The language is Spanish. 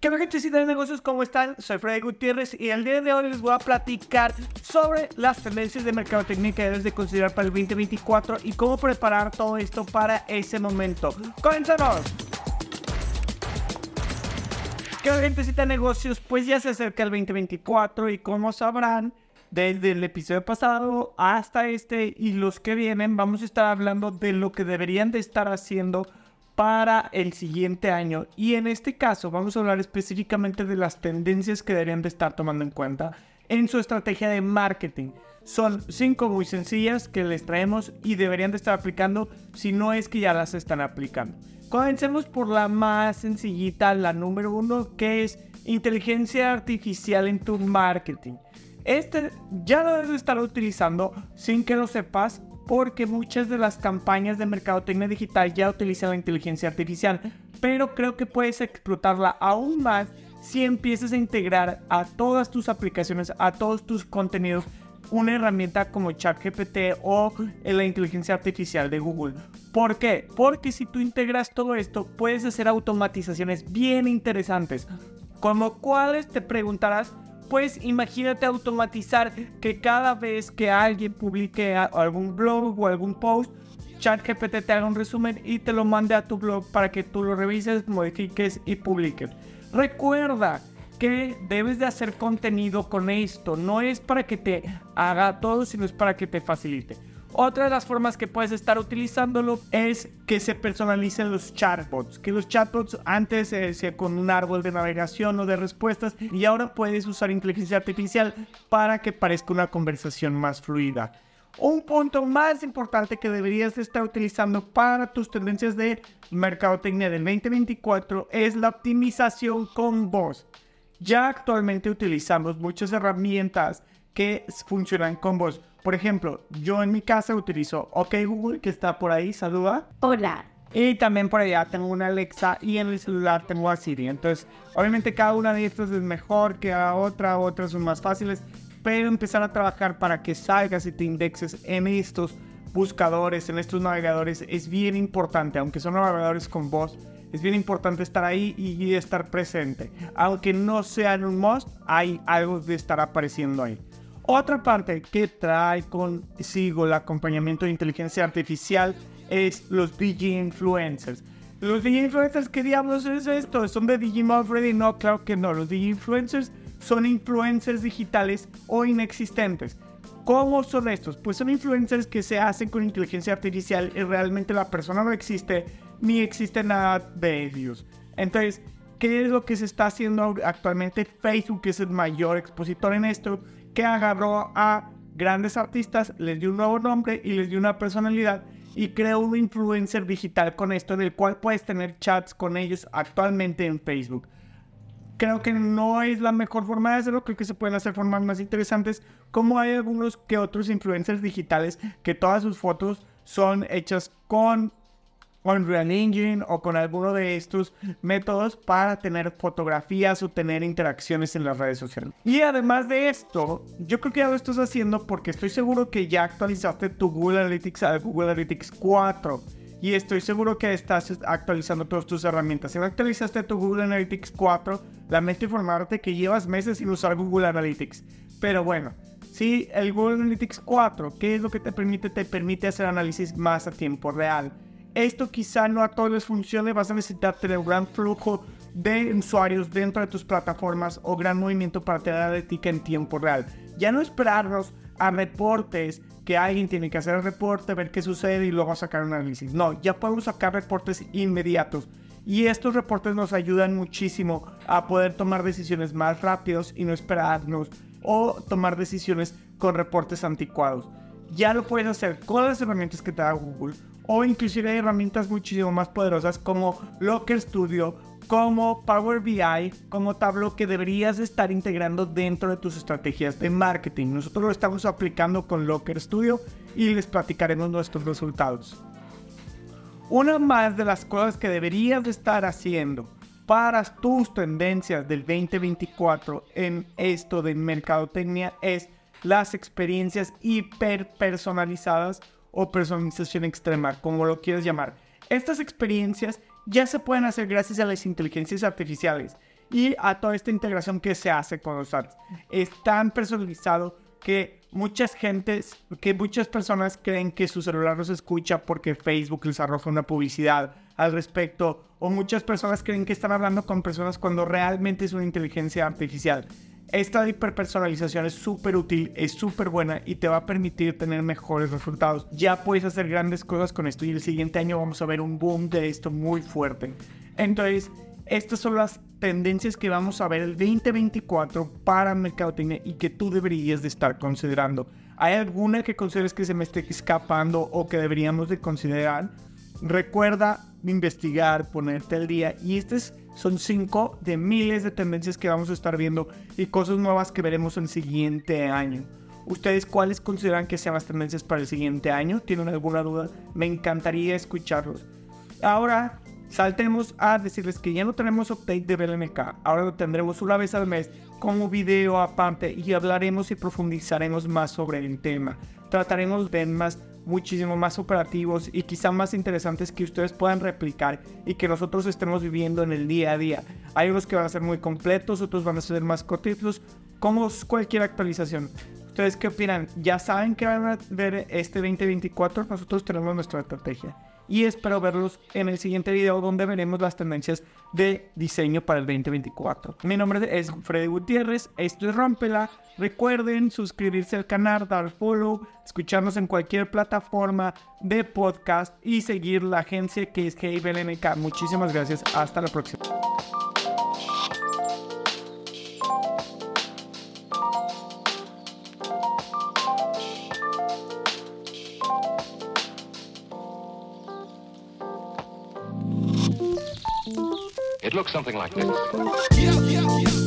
¿Qué tal gente de negocios? ¿Cómo están? Soy Freddy Gutiérrez y el día de hoy les voy a platicar sobre las tendencias de mercadotecnia que debes de considerar para el 2024 y cómo preparar todo esto para ese momento. ¡Comenzamos! ¿Qué tal gente de negocios? Pues ya se acerca el 2024 y como sabrán, desde el episodio pasado hasta este y los que vienen vamos a estar hablando de lo que deberían de estar haciendo para el siguiente año. Y en este caso vamos a hablar específicamente de las tendencias que deberían de estar tomando en cuenta en su estrategia de marketing. Son cinco muy sencillas que les traemos y deberían de estar aplicando si no es que ya las están aplicando. Comencemos por la más sencillita, la número uno, que es inteligencia artificial en tu marketing. Este ya lo debes estar utilizando sin que lo sepas porque muchas de las campañas de mercadotecnia digital ya utilizan la inteligencia artificial, pero creo que puedes explotarla aún más si empiezas a integrar a todas tus aplicaciones, a todos tus contenidos, una herramienta como ChatGPT o la inteligencia artificial de Google. ¿Por qué? Porque si tú integras todo esto, puedes hacer automatizaciones bien interesantes. Como cuáles te preguntarás, pues imagínate automatizar que cada vez que alguien publique algún blog o algún post, ChatGPT te haga un resumen y te lo mande a tu blog para que tú lo revises, modifiques y publiques. Recuerda que debes de hacer contenido con esto. No es para que te haga todo, sino es para que te facilite. Otra de las formas que puedes estar utilizándolo es que se personalicen los chatbots. Que los chatbots antes se hacía con un árbol de navegación o de respuestas y ahora puedes usar inteligencia artificial para que parezca una conversación más fluida. Un punto más importante que deberías estar utilizando para tus tendencias de mercadotecnia del 2024 es la optimización con voz. Ya actualmente utilizamos muchas herramientas que funcionan con voz. Por ejemplo, yo en mi casa utilizo OK Google, que está por ahí, saluda. Hola. Y también por allá tengo una Alexa y en el celular tengo a Siri. Entonces, obviamente cada una de estas es mejor que a otra, otras son más fáciles, pero empezar a trabajar para que salgas y te indexes en estos buscadores, en estos navegadores, es bien importante, aunque son navegadores con voz. Es bien importante estar ahí y estar presente. Aunque no sean un must, hay algo de estar apareciendo ahí. Otra parte que trae consigo el acompañamiento de inteligencia artificial es los DJ influencers. Los DJ influencers, ¿qué diablos es esto? ¿Son de Digimon Freddy? No, claro que no. Los DJ influencers son influencers digitales o inexistentes. ¿Cómo son estos? Pues son influencers que se hacen con inteligencia artificial y realmente la persona no existe ni existe nada de ellos. Entonces, ¿qué es lo que se está haciendo actualmente? Facebook es el mayor expositor en esto que agarró a grandes artistas, les dio un nuevo nombre y les dio una personalidad y creó un influencer digital con esto, en el cual puedes tener chats con ellos actualmente en Facebook. Creo que no es la mejor forma de hacerlo, creo que se pueden hacer formas más interesantes, como hay algunos que otros influencers digitales que todas sus fotos son hechas con con Real Engine o con alguno de estos métodos para tener fotografías o tener interacciones en las redes sociales. Y además de esto, yo creo que ya lo estás haciendo porque estoy seguro que ya actualizaste tu Google Analytics a Google Analytics 4. Y estoy seguro que estás actualizando todas tus herramientas. Si no actualizaste tu Google Analytics 4, lamento informarte que llevas meses sin usar Google Analytics. Pero bueno, si el Google Analytics 4, ¿qué es lo que te permite? Te permite hacer análisis más a tiempo real esto quizá no a todos les funcione, vas a necesitar tener un gran flujo de usuarios dentro de tus plataformas o gran movimiento para tener analítica en tiempo real. Ya no esperarnos a reportes que alguien tiene que hacer el reporte, ver qué sucede y luego sacar un análisis. No, ya podemos sacar reportes inmediatos. Y estos reportes nos ayudan muchísimo a poder tomar decisiones más rápidos y no esperarnos o tomar decisiones con reportes anticuados. Ya lo puedes hacer con las herramientas que te da Google o inclusive hay herramientas muchísimo más poderosas como Locker Studio, como Power BI, como Tableau que deberías estar integrando dentro de tus estrategias de marketing. Nosotros lo estamos aplicando con Locker Studio y les platicaremos nuestros resultados. Una más de las cosas que deberías estar haciendo para tus tendencias del 2024 en esto de mercadotecnia es las experiencias hiper personalizadas o personalización extrema, como lo quieras llamar. Estas experiencias ya se pueden hacer gracias a las inteligencias artificiales y a toda esta integración que se hace con los ads. Es tan personalizado que muchas gentes, que muchas personas creen que su celular los escucha porque Facebook les arroja una publicidad al respecto, o muchas personas creen que están hablando con personas cuando realmente es una inteligencia artificial. Esta hiperpersonalización es súper útil, es súper buena y te va a permitir tener mejores resultados. Ya puedes hacer grandes cosas con esto y el siguiente año vamos a ver un boom de esto muy fuerte. Entonces, estas son las tendencias que vamos a ver el 2024 para mercadotecnia y que tú deberías de estar considerando. ¿Hay alguna que consideres que se me esté escapando o que deberíamos de considerar? Recuerda investigar, ponerte al día y estas son cinco de miles de tendencias que vamos a estar viendo y cosas nuevas que veremos el siguiente año. ¿Ustedes cuáles consideran que sean las tendencias para el siguiente año? ¿Tienen alguna duda? Me encantaría escucharlos. Ahora saltemos a decirles que ya no tenemos update de BLMK. Ahora lo tendremos una vez al mes como video aparte y hablaremos y profundizaremos más sobre el tema. Trataremos de más muchísimo más operativos y quizá más interesantes que ustedes puedan replicar y que nosotros estemos viviendo en el día a día. Hay unos que van a ser muy completos, otros van a ser más cortitos, como cualquier actualización. ¿Ustedes qué opinan? ¿Ya saben que van a ver este 2024? Nosotros tenemos nuestra estrategia y espero verlos en el siguiente video donde veremos las tendencias de diseño para el 2024. Mi nombre es Freddy Gutiérrez, esto es Rompela. Recuerden suscribirse al canal, dar follow, escucharnos en cualquier plataforma de podcast y seguir la agencia que es GBLNK. Muchísimas gracias, hasta la próxima. It looks something like this. Yeah, yeah, yeah.